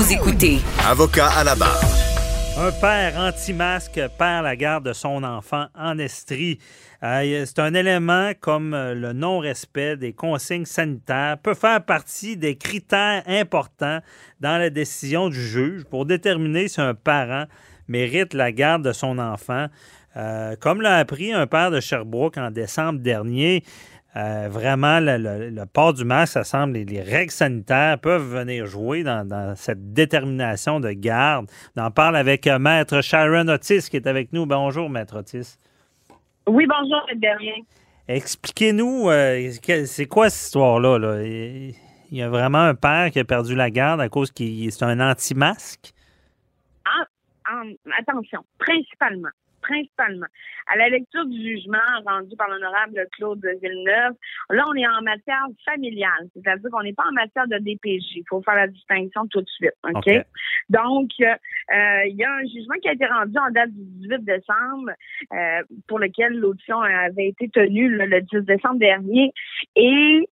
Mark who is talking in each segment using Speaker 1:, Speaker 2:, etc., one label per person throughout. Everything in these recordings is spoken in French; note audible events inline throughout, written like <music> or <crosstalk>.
Speaker 1: Vous écoutez
Speaker 2: Avocat à la barre.
Speaker 3: Un père anti-masque perd la garde de son enfant en Estrie. Euh, c'est un élément comme euh, le non-respect des consignes sanitaires peut faire partie des critères importants dans la décision du juge pour déterminer si un parent mérite la garde de son enfant. Euh, comme l'a appris un père de Sherbrooke en décembre dernier, euh, vraiment, le, port du masque, ça semble, les, règles sanitaires peuvent venir jouer dans, cette détermination de garde. On en parle avec euh, Maître Sharon Otis qui est avec nous. Bonjour, Maître Otis.
Speaker 4: Oui, bonjour, Berrien.
Speaker 3: Expliquez-nous, euh, c'est quoi cette histoire-là? Là? Il y a vraiment un père qui a perdu la garde à cause qu'il c'est un anti-masque?
Speaker 4: Ah, attention, principalement principalement. À la lecture du jugement rendu par l'honorable Claude Villeneuve, là, on est en matière familiale, c'est-à-dire qu'on n'est pas en matière de DPJ. Il faut faire la distinction tout de suite, OK? Donc, euh, il y a un jugement qui a été rendu en date du 18 décembre, euh, pour lequel l'audition avait été tenue le 10 décembre dernier, et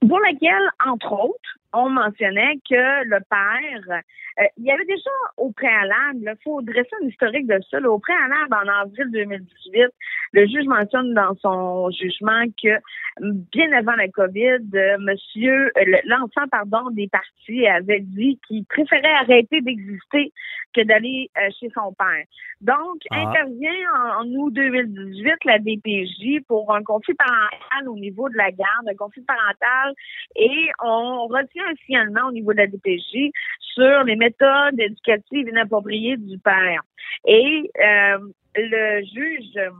Speaker 4: pour lequel, entre autres, on mentionnait que le père, euh, il y avait déjà au préalable, il faut dresser un historique de ça, au préalable, en avril 2018, le juge mentionne dans son jugement que bien avant la COVID, euh, monsieur, euh, l'enfant, pardon, des partis avait dit qu'il préférait arrêter d'exister que d'aller chez son père. Donc, ah. intervient en, en, août 2018 la DPJ pour un conflit parental au niveau de la garde, un conflit parental, et on retient au niveau de la DPJ sur les méthodes éducatives inappropriées du père. Et euh, le juge,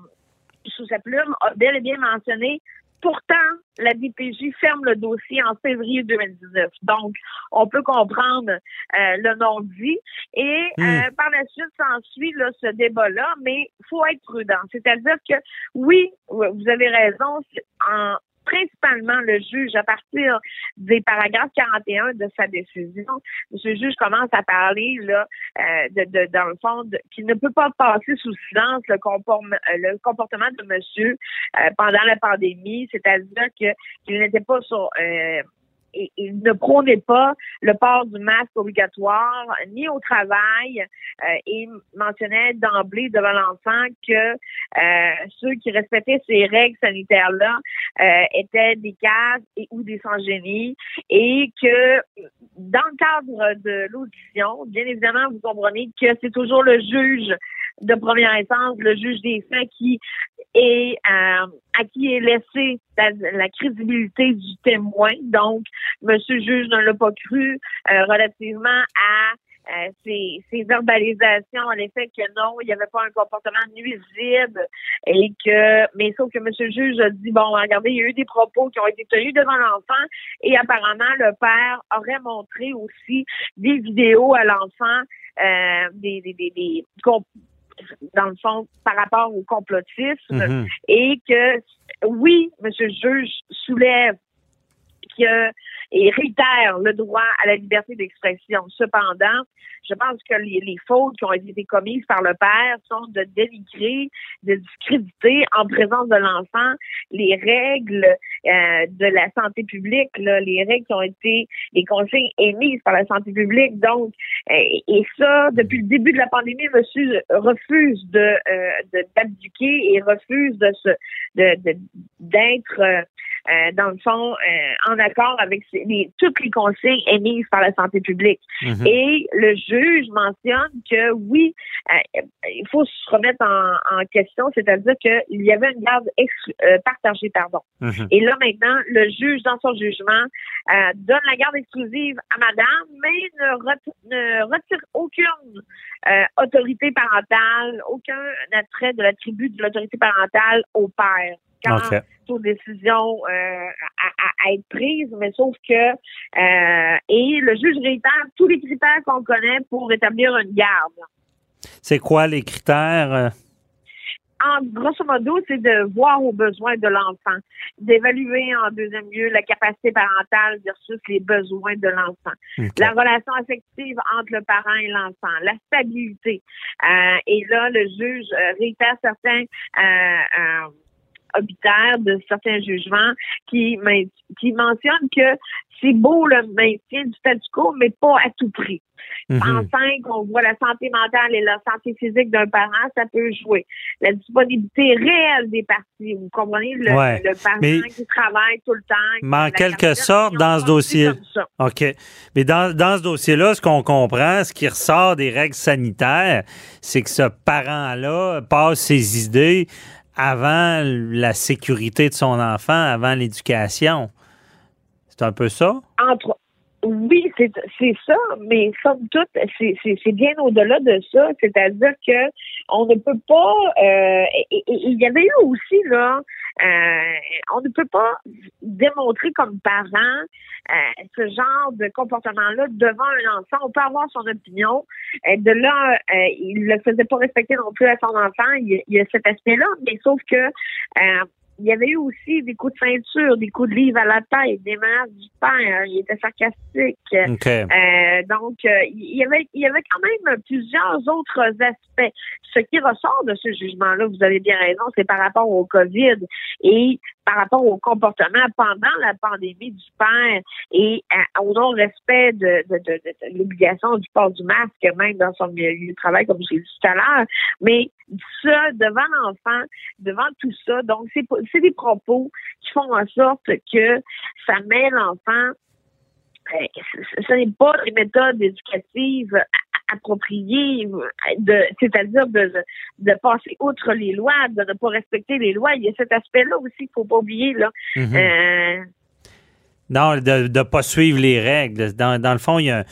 Speaker 4: sous sa plume, a bel et bien mentionné Pourtant, la DPJ ferme le dossier en février 2019. Donc, on peut comprendre euh, le non-dit. Et euh, hmm. par la suite, s'ensuit ce débat-là, mais il faut être prudent. C'est-à-dire que, oui, vous avez raison, en, principalement le juge à partir des paragraphes 41 de sa décision. Ce juge commence à parler là euh, de, de, dans le fond qu'il ne peut pas passer sous silence le, euh, le comportement de monsieur euh, pendant la pandémie, c'est-à-dire que qu'il n'était pas sur il ne prônait pas le port du masque obligatoire ni au travail euh, et mentionnait d'emblée devant l'enfant que euh, ceux qui respectaient ces règles sanitaires-là euh, étaient des cases et ou des sans-génie et que dans le cadre de l'audition, bien évidemment, vous comprenez que c'est toujours le juge de première instance, le juge des faits qui est euh, à qui est laissé la, crédibilité du témoin. Donc, Monsieur le juge ne l'a pas cru euh, relativement à euh, ces, verbalisations, en effet, que non, il n'y avait pas un comportement nuisible et que, mais sauf que M. le juge a dit, bon, regardez, il y a eu des propos qui ont été tenus devant l'enfant et apparemment, le père aurait montré aussi des vidéos à l'enfant, euh, des, des, des, des dans le fond, par rapport au complotisme, mm-hmm. et que oui, monsieur le juge soulève que et réitère le droit à la liberté d'expression. Cependant, je pense que les, fautes qui ont été commises par le père sont de dénigrer, de discréditer en présence de l'enfant les règles euh, de la santé publique, là, les règles qui ont été, les consignes émises par la santé publique. Donc, euh, et ça, depuis le début de la pandémie, monsieur refuse de euh, d'abdiquer et refuse de se de d'être euh, dans le fond, euh, en accord avec les, toutes les consignes émises par la santé publique. Mhm. Et le juge mentionne que oui, euh, il faut se remettre en, question, c'est-à-dire qu'il y avait une garde partagée, pardon. Mhm. Et là maintenant, le juge, dans son jugement, donne la garde exclusive à madame, mais ne, retire aucune autorité parentale, aucun attrait de l'attribut de l'autorité parentale au père quand okay. décision euh, à, être prise, mais sauf que euh, et le juge réitère tous les critères qu'on connaît pour établir une garde.
Speaker 3: C'est quoi les critères? Euh?
Speaker 4: En grosso modo, c'est de voir aux besoins de l'enfant, d'évaluer en deuxième lieu la capacité parentale versus les besoins de l'enfant, la relation affective entre le parent et l'enfant, la stabilité. et là, le juge réitère certains obitaire de certains jugements qui, qui mentionnent que c'est beau le maintien du statu quo, mais pas à tout prix. Mm -hmm. En voit la santé mentale et la santé physique d'un parent, ça peut jouer. La disponibilité réelle des parties, vous comprenez, le, parent qui travaille tout le temps.
Speaker 3: Mais en quelque sorte, dans ce dossier. OK. Mais dans, dans ce dossier-là, ce qu'on comprend, ce qui ressort des règles sanitaires, c'est que ce parent-là passe ses idées avant la sécurité de son enfant, avant l'éducation. C'est un peu ça?
Speaker 4: Entre, oui, c'est ça, mais somme toute, c'est bien au-delà de ça. C'est-à-dire que on ne peut pas. Euh, il y avait eu aussi là, on ne peut pas démontrer comme parent euh, ce genre de comportement-là devant un enfant. On peut avoir son opinion. de là, il ne le faisait pas respecter non plus à son enfant. Il, il y a cet aspect-là, mais sauf que il y avait eu aussi des coups de ceinture, des coups de livre à la tête, des menaces du père. Il était sarcastique. Euh, donc, euh, il, y avait, il y avait quand même plusieurs autres aspects. Ce qui ressort de ce jugement-là, vous avez bien raison, c'est par rapport au COVID et par rapport au comportement pendant la pandémie du père et euh, au non-respect de, de, l'obligation du port du masque, même dans son milieu de travail, comme j'ai dit tout à l'heure. Mais ça, devant l'enfant, devant tout ça, donc c'est c'est des propos qui font en sorte que ça met l'enfant euh, ce n'est pas des méthodes éducatives appropriées, de, c'est-à-dire de, de passer outre les lois, de ne pas respecter les lois. Il y a cet aspect-là aussi qu'il ne faut pas oublier. Là.
Speaker 3: Mm-hmm. Euh, non, de ne pas suivre les règles. Dans, dans le fond, il y a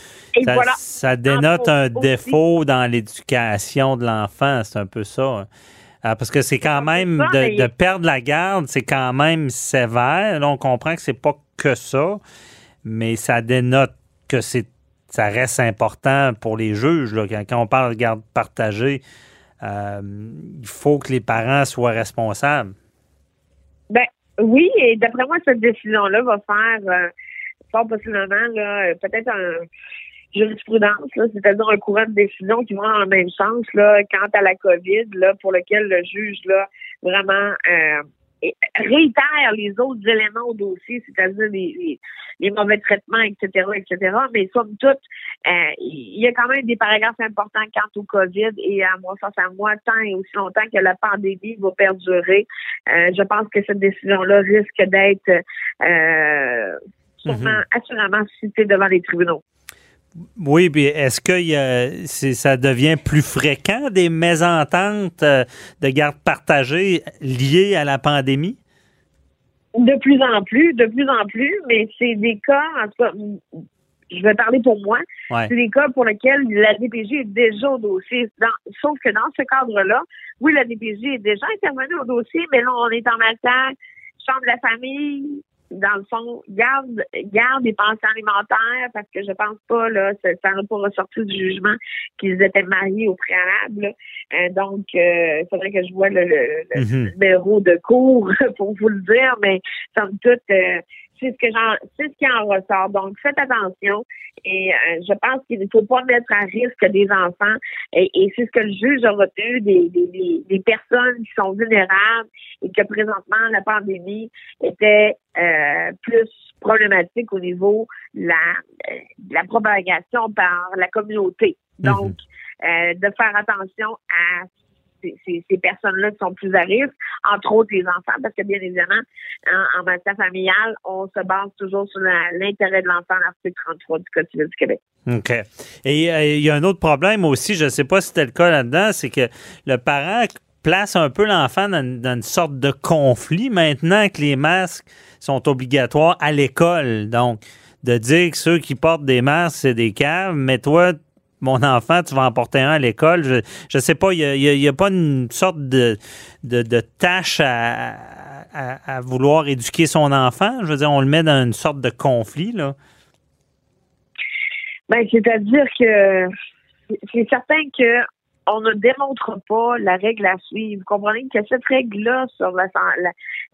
Speaker 3: ça, ça, dénote un défaut dans l'éducation de l'enfant. C'est un peu ça. Ah, parce que c'est quand même de, perdre la garde, c'est quand même sévère. Là, on comprend que c'est pas que ça, mais ça dénote que c'est ça reste important pour les juges. Là. Quand, on parle de garde partagée, euh, il faut que les parents soient responsables.
Speaker 4: Ben oui, et d'après moi, cette décision-là va faire euh, fort possiblement peut-être un jurisprudence, c'est-à-dire un courant de décision qui va dans le même sens là, quant à la COVID, là, pour lequel le juge là, vraiment euh, réitère les autres éléments au dossier, c'est-à-dire les, les, mauvais traitements, etc., etc. Mais somme toute, euh, il y a quand même des paragraphes importants quant au COVID et à moi, ça, à moi, tant et aussi longtemps que la pandémie va perdurer, euh, je pense que cette décision-là risque d'être euh, sûrement, mm-hmm. assurément citée devant les tribunaux.
Speaker 3: Oui, puis est-ce que ça devient plus fréquent des mésententes euh, de garde partagée liées à la pandémie?
Speaker 4: De plus en plus, de plus en plus, mais c'est des cas, en tout cas, je vais parler pour moi, c'est des cas pour lesquels la DPJ est déjà au dossier. sauf que dans ce cadre-là, oui, la DPJ est déjà intervenue au dossier, mais là, on est en matière chambre de la famille, dans le fond, garde, garde des pensions alimentaires parce que je pense pas, là, ça n'a pas ressorti du jugement qu'ils étaient mariés au préalable. Euh, donc, euh, il faudrait que je vois le, mhm. numéro de cours <laughs> pour vous le dire, mais somme toute, euh, c'est ce que j'en, c'est ce qui en ressort. Donc, faites attention. Et euh, je pense qu'il ne faut pas mettre à risque des enfants. Et, c'est ce que le juge a retenu des, des, des, personnes qui sont vulnérables et que présentement la pandémie était euh, plus problématique au niveau de la, euh, la propagation par la communauté. Mm-hmm. Donc, de faire attention à ces, personnes-là qui sont plus à risque, entre autres les enfants, parce que bien évidemment, en, matière familiale, on se base toujours sur l'intérêt de l'enfant, l'article 33 du Code civil du Québec.
Speaker 3: OK. Et euh, il y a un autre problème aussi, je ne sais pas si c'était le cas là-dedans, c'est que le parent place un peu l'enfant dans, dans, une sorte de conflit maintenant que les masques sont obligatoires à l'école. Donc, de dire que ceux qui portent des masques, c'est des caves, mais toi, mon enfant, tu vas en porter un à l'école. Je ne sais pas, il n'y a, pas une sorte de, tâche à, vouloir éduquer son enfant? Je veux dire, on le met dans une sorte de conflit, là.
Speaker 4: Ben, c'est-à-dire que c'est certain que on ne démontre pas la règle à suivre. Vous comprenez que cette règle-là sur la,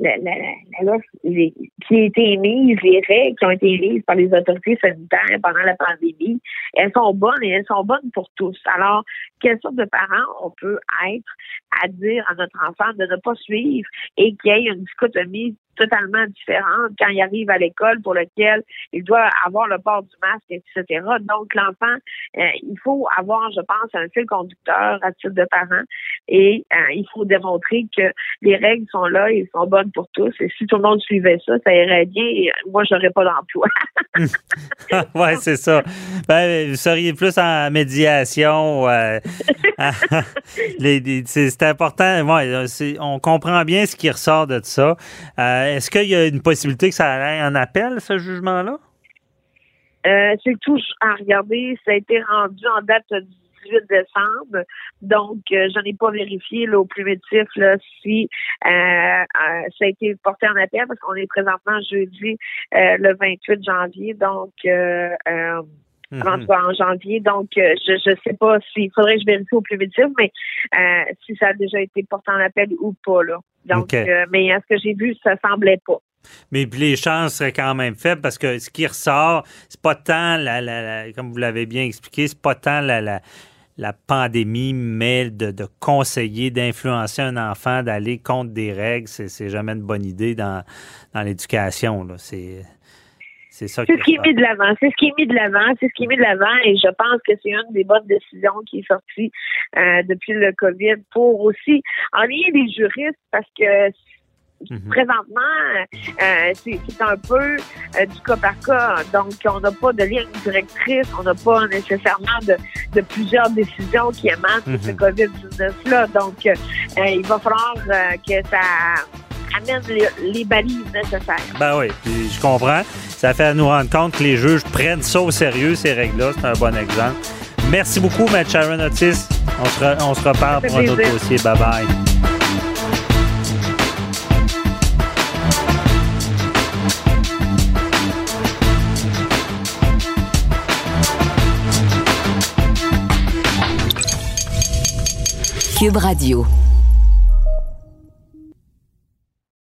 Speaker 4: la, qui a été émise, les règles qui ont été émises par les autorités sanitaires pendant la pandémie, elles sont bonnes et elles sont bonnes pour tous. Alors, quelle sorte de parents on peut être à dire à notre enfant de ne pas suivre et qu'il y ait une dichotomie totalement différente quand il arrive à l'école pour lequel il doit avoir le port du masque, etc. Donc, l'enfant, euh, il faut avoir, je pense, un fil conducteur à titre de parent et euh, il faut démontrer que les règles sont là et sont bonnes pour tous. Et si tout le monde suivait ça, ça irait bien. Et moi, j'aurais pas d'emploi. <laughs>
Speaker 3: oui, c'est ça. Ben, vous seriez plus en médiation. Euh, <laughs> c'est important. Ouais, on comprend bien ce qui ressort de ça. Euh, est-ce qu'il y a une possibilité que ça aille en appel, ce jugement-là?
Speaker 4: Euh, c'est tout à regarder. Ça a été rendu en date du 18 décembre. Donc, euh, je n'ai pas vérifié au primitif si ça a été porté en appel parce qu'on est présentement jeudi le 28 janvier. Donc, mm en janvier. Donc, je ne sais pas s'il faudrait que je vérifie au plus vite, mais si ça a déjà été porté en appel ou pas. Là. Donc, euh, mais à ce que j'ai vu, ça semblait pas.
Speaker 3: Mais les chances seraient quand même faibles parce que ce qui ressort, c'est pas tant la, comme vous l'avez bien expliqué, c'est pas tant la, la, pandémie, mais de, conseiller, d'influencer un enfant d'aller contre des règles, c'est jamais une bonne idée dans, dans l'éducation. C'est
Speaker 4: c'est ce qui est mis de l'avant. C'est ce qui est mis de l'avant. C'est ce qui est mis de l'avant. Et je pense que c'est une des bonnes décisions qui est sortie euh, depuis le COVID pour aussi ennuyer les juristes parce que mhm. Présentement, euh, c'est un peu euh, du cas par cas. Donc, on n'a pas de ligne directrice, on n'a pas nécessairement de, plusieurs décisions qui émanent de ce mhm. COVID-19-là. Donc, il va falloir que ça amène les, balises nécessaires.
Speaker 3: Ben oui, je comprends. Ça fait nous rendre compte que les juges prennent ça au sérieux, ces règles-là. C'est un bon exemple. Merci beaucoup, Matt Sharon Otis. On se, on se reparle pour un autre dossier. Bye-bye. Cube Radio.